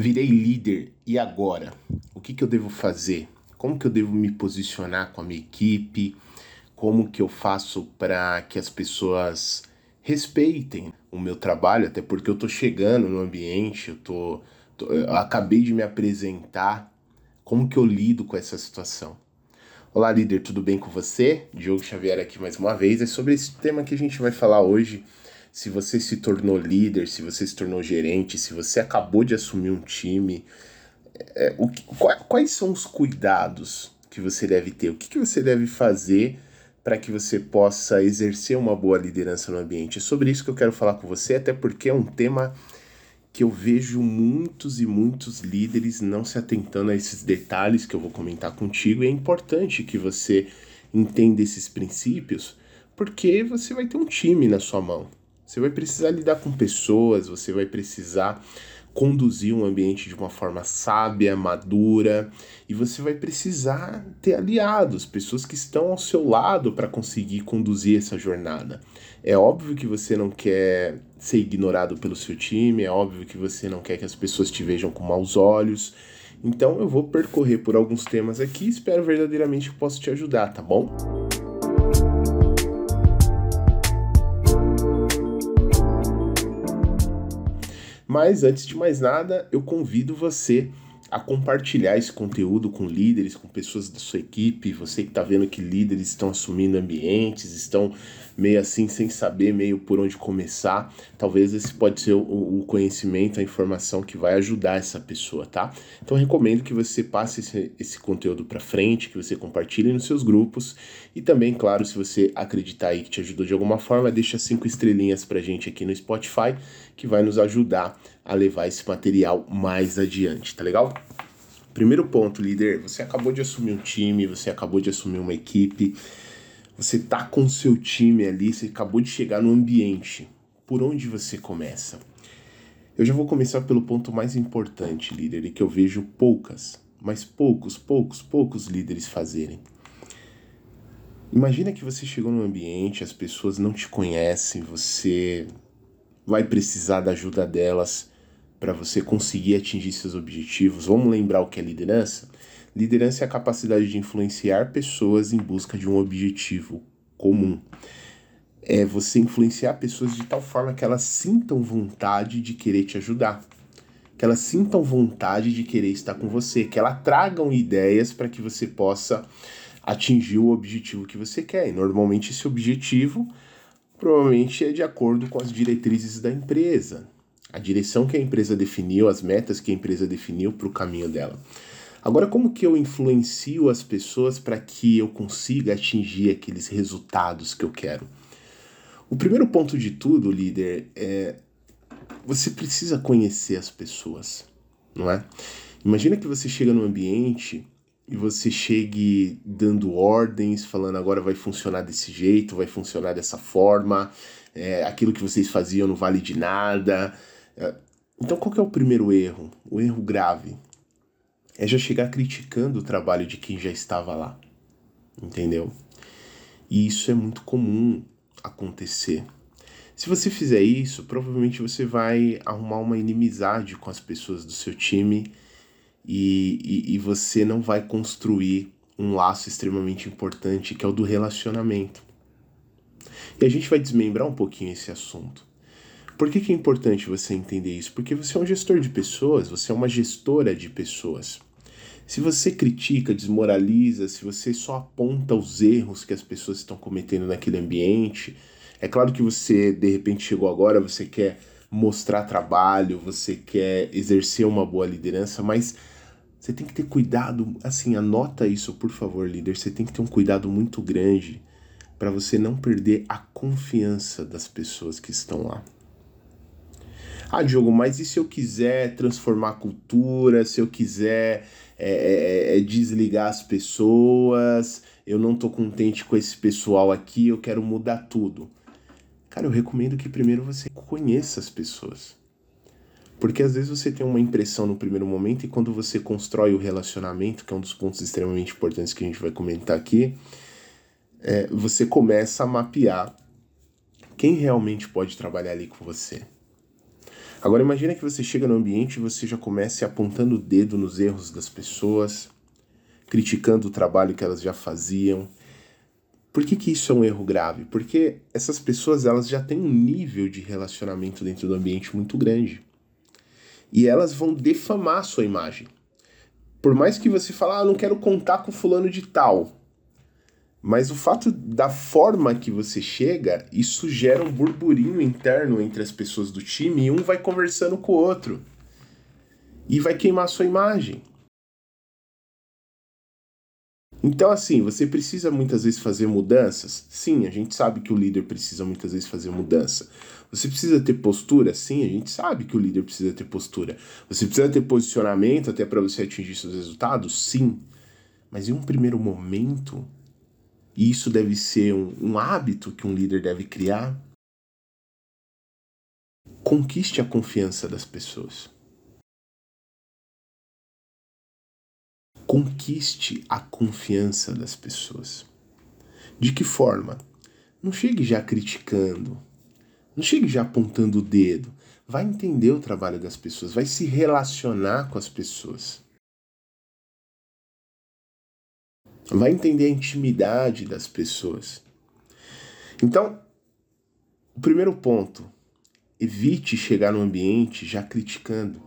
Virei líder e agora? O que, que eu devo fazer? Como que eu devo me posicionar com a minha equipe? Como que eu faço para que as pessoas respeitem o meu trabalho? Até porque eu tô chegando no ambiente, eu tô, tô eu acabei de me apresentar. Como que eu lido com essa situação? Olá, líder, tudo bem com você? Diogo Xavier aqui mais uma vez. É sobre esse tema que a gente vai falar hoje se você se tornou líder, se você se tornou gerente, se você acabou de assumir um time, é, o que, quais são os cuidados que você deve ter? O que, que você deve fazer para que você possa exercer uma boa liderança no ambiente? É sobre isso que eu quero falar com você, até porque é um tema que eu vejo muitos e muitos líderes não se atentando a esses detalhes que eu vou comentar contigo, e é importante que você entenda esses princípios, porque você vai ter um time na sua mão. Você vai precisar lidar com pessoas, você vai precisar conduzir um ambiente de uma forma sábia, madura, e você vai precisar ter aliados, pessoas que estão ao seu lado para conseguir conduzir essa jornada. É óbvio que você não quer ser ignorado pelo seu time, é óbvio que você não quer que as pessoas te vejam com maus olhos. Então eu vou percorrer por alguns temas aqui, espero verdadeiramente que possa te ajudar, tá bom? Mas antes de mais nada, eu convido você a compartilhar esse conteúdo com líderes, com pessoas da sua equipe, você que está vendo que líderes estão assumindo ambientes, estão meio assim sem saber meio por onde começar, talvez esse pode ser o, o conhecimento, a informação que vai ajudar essa pessoa, tá? Então recomendo que você passe esse, esse conteúdo para frente, que você compartilhe nos seus grupos e também, claro, se você acreditar aí que te ajudou de alguma forma, deixa cinco estrelinhas pra gente aqui no Spotify, que vai nos ajudar a levar esse material mais adiante, tá legal? Primeiro ponto, líder, você acabou de assumir um time, você acabou de assumir uma equipe, você tá com o seu time ali, você acabou de chegar no ambiente. Por onde você começa? Eu já vou começar pelo ponto mais importante, líder, e que eu vejo poucas, mas poucos, poucos, poucos líderes fazerem. Imagina que você chegou num ambiente, as pessoas não te conhecem, você vai precisar da ajuda delas para você conseguir atingir seus objetivos. Vamos lembrar o que é liderança? Liderança é a capacidade de influenciar pessoas em busca de um objetivo comum. É você influenciar pessoas de tal forma que elas sintam vontade de querer te ajudar. Que elas sintam vontade de querer estar com você, que elas tragam ideias para que você possa atingir o objetivo que você quer. E normalmente esse objetivo provavelmente é de acordo com as diretrizes da empresa, a direção que a empresa definiu, as metas que a empresa definiu para o caminho dela. Agora, como que eu influencio as pessoas para que eu consiga atingir aqueles resultados que eu quero? O primeiro ponto de tudo, líder, é você precisa conhecer as pessoas, não é? Imagina que você chega num ambiente e você chegue dando ordens, falando agora vai funcionar desse jeito, vai funcionar dessa forma, é, aquilo que vocês faziam não vale de nada. É, então, qual é o primeiro erro? O erro grave é já chegar criticando o trabalho de quem já estava lá. Entendeu? E isso é muito comum acontecer. Se você fizer isso, provavelmente você vai arrumar uma inimizade com as pessoas do seu time e, e, e você não vai construir um laço extremamente importante que é o do relacionamento. E a gente vai desmembrar um pouquinho esse assunto. Por que, que é importante você entender isso? Porque você é um gestor de pessoas, você é uma gestora de pessoas. Se você critica, desmoraliza, se você só aponta os erros que as pessoas estão cometendo naquele ambiente, é claro que você de repente chegou agora, você quer mostrar trabalho, você quer exercer uma boa liderança, mas você tem que ter cuidado, assim, anota isso, por favor, líder. Você tem que ter um cuidado muito grande para você não perder a confiança das pessoas que estão lá. Ah, Diogo, mas e se eu quiser transformar a cultura, se eu quiser é, é, é, desligar as pessoas, eu não tô contente com esse pessoal aqui, eu quero mudar tudo. Cara, eu recomendo que primeiro você conheça as pessoas. Porque às vezes você tem uma impressão no primeiro momento e quando você constrói o relacionamento, que é um dos pontos extremamente importantes que a gente vai comentar aqui, é, você começa a mapear quem realmente pode trabalhar ali com você. Agora imagine que você chega no ambiente e você já comece apontando o dedo nos erros das pessoas, criticando o trabalho que elas já faziam. Por que, que isso é um erro grave? Porque essas pessoas elas já têm um nível de relacionamento dentro do ambiente muito grande. E elas vão defamar a sua imagem. Por mais que você fale, ah, não quero contar com fulano de tal. Mas o fato da forma que você chega, isso gera um burburinho interno entre as pessoas do time e um vai conversando com o outro. E vai queimar a sua imagem. Então, assim, você precisa muitas vezes fazer mudanças? Sim, a gente sabe que o líder precisa muitas vezes fazer mudança. Você precisa ter postura? Sim, a gente sabe que o líder precisa ter postura. Você precisa ter posicionamento até para você atingir seus resultados? Sim. Mas em um primeiro momento, e isso deve ser um, um hábito que um líder deve criar, conquiste a confiança das pessoas. Conquiste a confiança das pessoas. De que forma? Não chegue já criticando, não chegue já apontando o dedo. Vai entender o trabalho das pessoas, vai se relacionar com as pessoas. Vai entender a intimidade das pessoas. Então, o primeiro ponto, evite chegar no ambiente já criticando.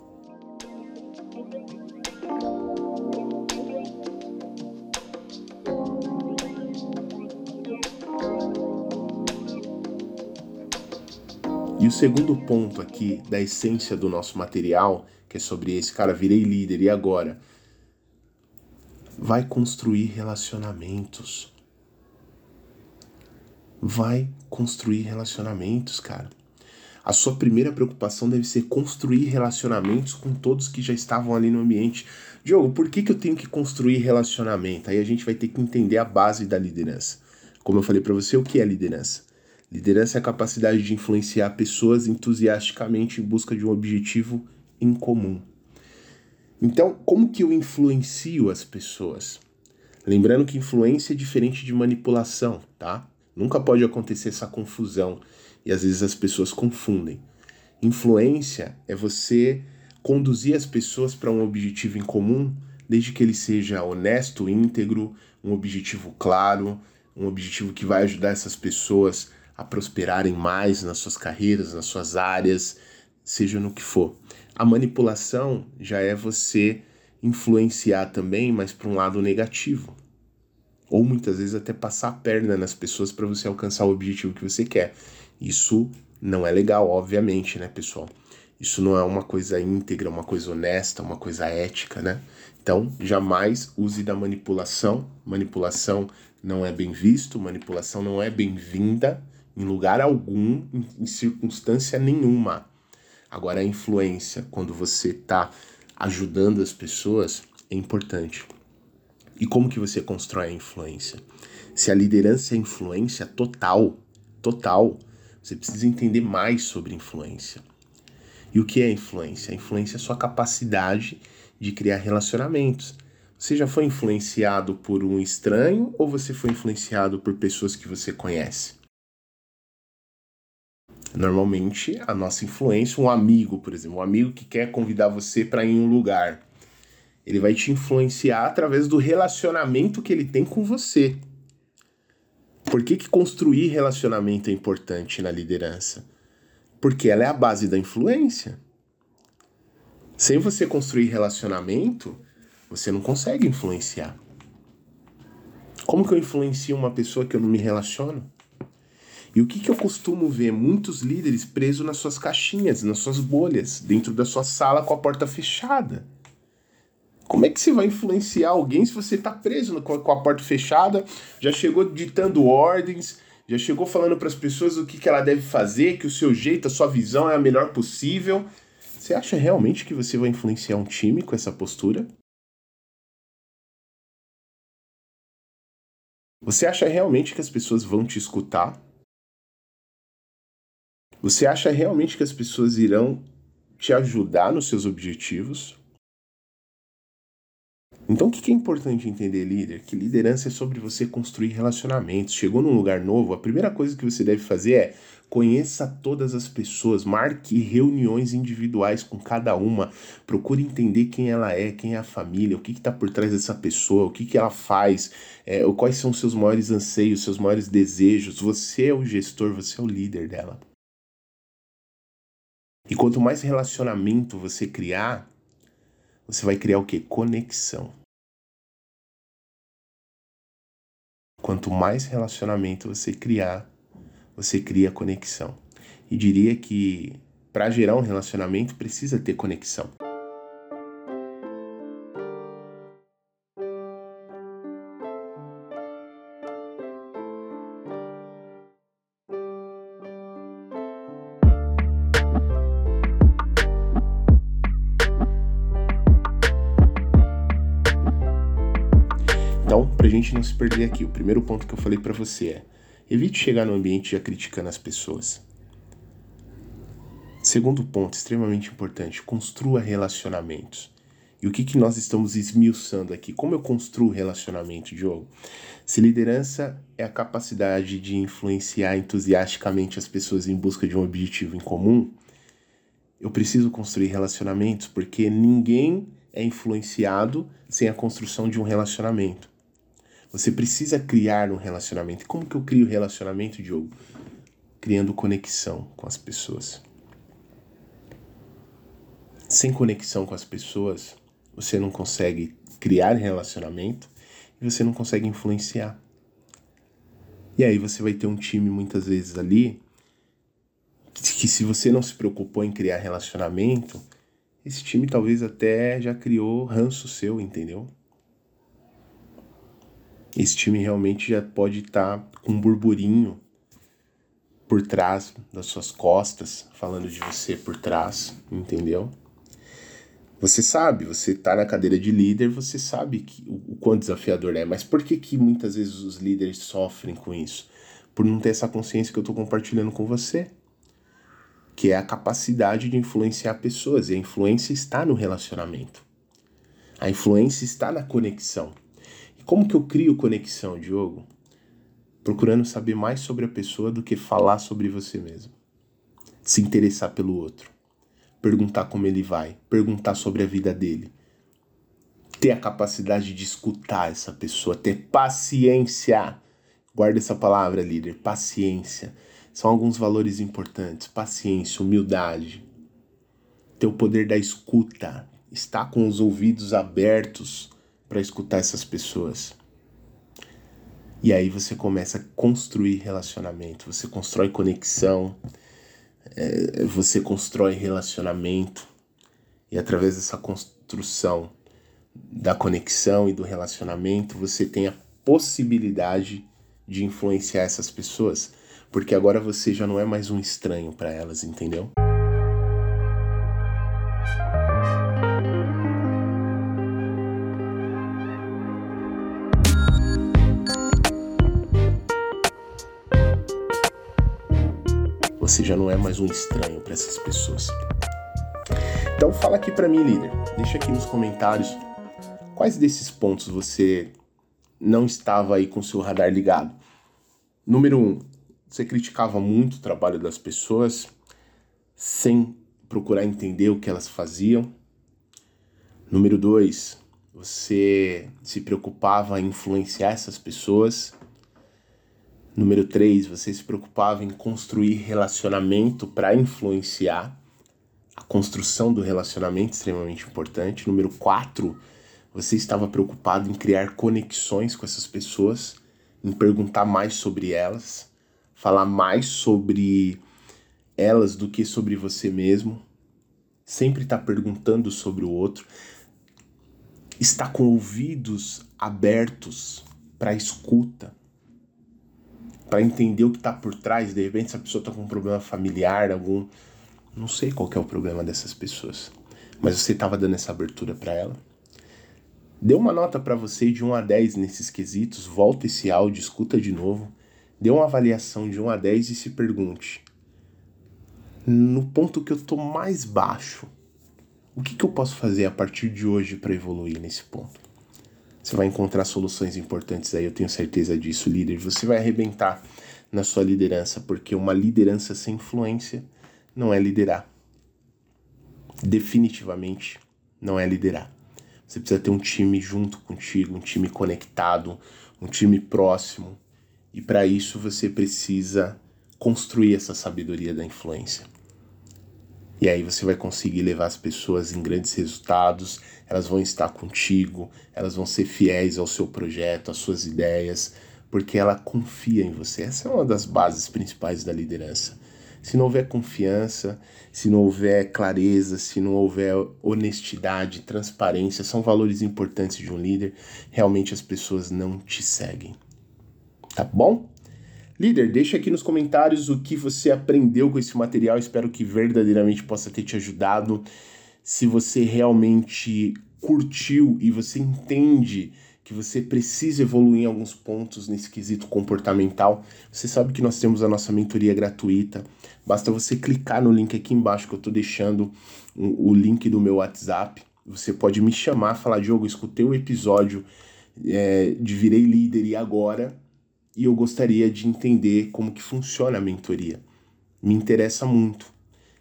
E o segundo ponto aqui da essência do nosso material, que é sobre esse cara, virei líder e agora? Vai construir relacionamentos. Vai construir relacionamentos, cara. A sua primeira preocupação deve ser construir relacionamentos com todos que já estavam ali no ambiente. Diogo, por que, que eu tenho que construir relacionamento? Aí a gente vai ter que entender a base da liderança. Como eu falei para você, o que é liderança? Liderança é a capacidade de influenciar pessoas entusiasticamente em busca de um objetivo em comum. Então, como que eu influencio as pessoas? Lembrando que influência é diferente de manipulação, tá? Nunca pode acontecer essa confusão e às vezes as pessoas confundem. Influência é você conduzir as pessoas para um objetivo em comum, desde que ele seja honesto, íntegro, um objetivo claro, um objetivo que vai ajudar essas pessoas a prosperarem mais nas suas carreiras, nas suas áreas, seja no que for. A manipulação já é você influenciar também, mas para um lado negativo. Ou muitas vezes até passar a perna nas pessoas para você alcançar o objetivo que você quer. Isso não é legal, obviamente, né, pessoal? Isso não é uma coisa íntegra, uma coisa honesta, uma coisa ética, né? Então, jamais use da manipulação. Manipulação não é bem visto, manipulação não é bem-vinda em lugar algum, em, circunstância nenhuma. Agora, a influência, quando você está ajudando as pessoas, é importante. E como que você constrói a influência? Se a liderança é influência total, total, você precisa entender mais sobre influência. E o que é influência? A influência é a sua capacidade de criar relacionamentos. Você já foi influenciado por um estranho ou você foi influenciado por pessoas que você conhece? Normalmente, a nossa influência, um amigo, por exemplo, um amigo que quer convidar você para ir em um lugar, ele vai te influenciar através do relacionamento que ele tem com você. Por que, que construir relacionamento é importante na liderança? Porque ela é a base da influência. Sem você construir relacionamento, você não consegue influenciar. Como que eu influencio uma pessoa que eu não me relaciono? E o que, que eu costumo ver? Muitos líderes presos nas suas caixinhas, nas suas bolhas, dentro da sua sala com a porta fechada. Como é que você vai influenciar alguém se você está preso com a porta fechada, já chegou ditando ordens, já chegou falando para as pessoas o que, que ela deve fazer, que o seu jeito, a sua visão é a melhor possível? Você acha realmente que você vai influenciar um time com essa postura? Você acha realmente que as pessoas vão te escutar? Você acha realmente que as pessoas irão te ajudar nos seus objetivos? Então, o que é importante entender, líder? Que liderança é sobre você construir relacionamentos. Chegou num lugar novo, a primeira coisa que você deve fazer é conheça todas as pessoas, marque reuniões individuais com cada uma, procure entender quem ela é, quem é a família, o que está por trás dessa pessoa, o que, que ela faz, é, quais são os seus maiores anseios, seus maiores desejos. Você é o gestor, você é o líder dela. E quanto mais relacionamento você criar, você vai criar o que? Conexão. Quanto mais relacionamento você criar, você cria conexão. E diria que para gerar um relacionamento precisa ter conexão. Gente não se perder aqui, o primeiro ponto que eu falei para você é: evite chegar no ambiente já criticando as pessoas. Segundo ponto, extremamente importante: construa relacionamentos. E o que, que nós estamos esmiuçando aqui? Como eu construo relacionamento, Diogo? Se liderança é a capacidade de influenciar entusiasticamente as pessoas em busca de um objetivo em comum, eu preciso construir relacionamentos porque ninguém é influenciado sem a construção de um relacionamento. Você precisa criar um relacionamento. Como que eu crio relacionamento, Diogo? Criando conexão com as pessoas. Sem conexão com as pessoas, você não consegue criar relacionamento e você não consegue influenciar. E aí você vai ter um time muitas vezes ali que se você não se preocupou em criar relacionamento, esse time talvez até já criou ranço seu, entendeu? Esse time realmente já pode estar tá com um burburinho por trás das suas costas, falando de você por trás, entendeu? Você sabe, você tá na cadeira de líder, você sabe que, o, o quão desafiador é, mas por que que muitas vezes os líderes sofrem com isso? Por não ter essa consciência que eu estou compartilhando com você, que é a capacidade de influenciar pessoas, e a influência está no relacionamento. A influência está na conexão. Como que eu crio conexão, Diogo? Procurando saber mais sobre a pessoa do que falar sobre você mesmo. Se interessar pelo outro. Perguntar como ele vai. Perguntar sobre a vida dele. Ter a capacidade de escutar essa pessoa. Ter paciência. Guarda essa palavra, líder. Paciência. São alguns valores importantes. Paciência, humildade. Ter o poder da escuta. Estar com os ouvidos abertos para escutar essas pessoas. E aí você começa a construir relacionamento, você constrói conexão, é, você constrói relacionamento, e através dessa construção da conexão e do relacionamento, você tem a possibilidade de influenciar essas pessoas, porque agora você já não é mais um estranho para elas, entendeu? Você já não é mais um estranho para essas pessoas. Então fala aqui para mim, líder. Deixa aqui nos comentários quais desses pontos você não estava aí com seu radar ligado. Número um, você criticava muito o trabalho das pessoas sem procurar entender o que elas faziam. Número dois, você se preocupava em influenciar essas pessoas Número 3, você se preocupava em construir relacionamento para influenciar. A construção do relacionamento é extremamente importante. Número 4, você estava preocupado em criar conexões com essas pessoas, em perguntar mais sobre elas, falar mais sobre elas do que sobre você mesmo. Sempre estar tá perguntando sobre o outro. Está com ouvidos abertos para escuta para entender o que está por trás. De repente, se a pessoa está com um problema familiar, algum. Não sei qual é o problema dessas pessoas. Mas você estava dando essa abertura para ela. Dê uma nota para você de 1 a 10 nesses quesitos, volta esse áudio, escuta de novo, dê uma avaliação de 1 a 10 e se pergunte: no ponto que eu estou mais baixo, o que, que eu posso fazer a partir de hoje para evoluir nesse ponto? Você vai encontrar soluções importantes aí, eu tenho certeza disso, líder. Você vai arrebentar na sua liderança, porque uma liderança sem influência não é liderar. Definitivamente não é liderar. Você precisa ter um time junto contigo, um time conectado, um time próximo. E para isso você precisa construir essa sabedoria da influência. E aí você vai conseguir levar as pessoas em grandes resultados, elas vão estar contigo, elas vão ser fiéis ao seu projeto, às suas ideias, porque ela confia em você. Essa é uma das bases principais da liderança. Se não houver confiança, se não houver clareza, se não houver honestidade, transparência, são valores importantes de um líder, realmente as pessoas não te seguem. Tá bom? Líder, deixa aqui nos comentários o que você aprendeu com esse material. Espero que verdadeiramente possa ter te ajudado. Se você realmente curtiu e você entende que você precisa evoluir em alguns pontos nesse quesito comportamental, você sabe que nós temos a nossa mentoria gratuita. Basta você clicar no link aqui embaixo que eu estou deixando o link do meu WhatsApp. Você pode me chamar, falar, Diogo, escutei o episódio é, de Virei Líder e agora, e eu gostaria de entender como que funciona a mentoria. Me interessa muito.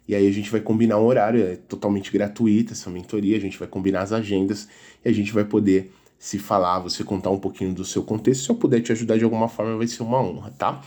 E aí a gente vai combinar um horário, é totalmente gratuita essa mentoria, a gente vai combinar as agendas e a gente vai poder se falar, você contar um pouquinho do seu contexto. Se eu puder te ajudar de alguma forma, vai ser uma honra, tá?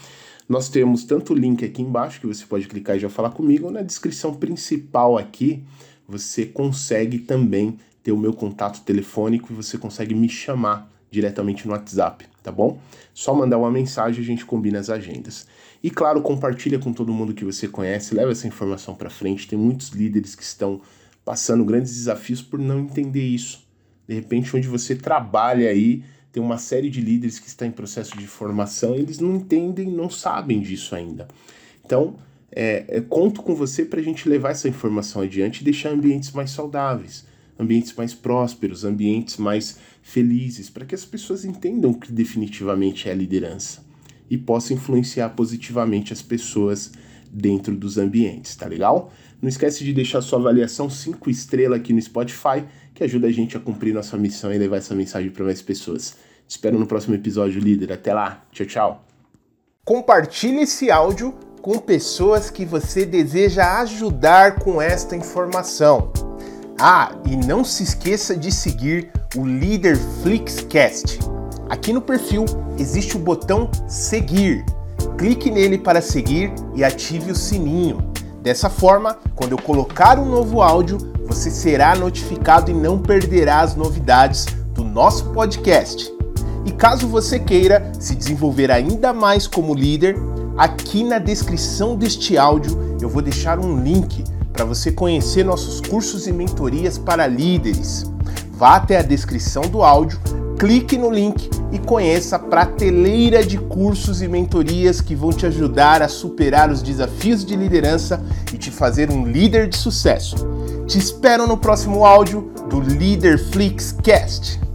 Nós temos tanto o link aqui embaixo, que você pode clicar e já falar comigo, ou na descrição principal aqui, você consegue também ter o meu contato telefônico e você consegue me chamar diretamente no WhatsApp, tá bom? Só mandar uma mensagem, a gente combina as agendas. E claro, compartilha com todo mundo que você conhece, leva essa informação para frente. Tem muitos líderes que estão passando grandes desafios por não entender isso de repente, onde você trabalha aí, tem uma série de líderes que está em processo de formação, eles não entendem, não sabem disso ainda. Então, é, é, conto com você para a gente levar essa informação adiante e deixar ambientes mais saudáveis, ambientes mais prósperos, ambientes mais felizes, para que as pessoas entendam o que definitivamente é liderança e possam influenciar positivamente as pessoas dentro dos ambientes, tá legal? Não esquece de deixar sua avaliação 5 estrelas aqui no Spotify que ajuda a gente a cumprir nossa missão e levar essa mensagem para mais pessoas. Te espero no próximo episódio, líder. Até lá. Tchau, tchau. Compartilhe esse áudio com pessoas que você deseja ajudar com esta informação. Ah, e não se esqueça de seguir o Líder Flixcast. Aqui no perfil existe o botão seguir. Clique nele para seguir e ative o sininho. Dessa forma, quando eu colocar um novo áudio, você será notificado e não perderá as novidades do nosso podcast. E caso você queira se desenvolver ainda mais como líder, aqui na descrição deste áudio eu vou deixar um link para você conhecer nossos cursos e mentorias para líderes. Vá até a descrição do áudio, clique no link e conheça a prateleira de cursos e mentorias que vão te ajudar a superar os desafios de liderança e te fazer um líder de sucesso. Te espero no próximo áudio do Leader Flix Cast.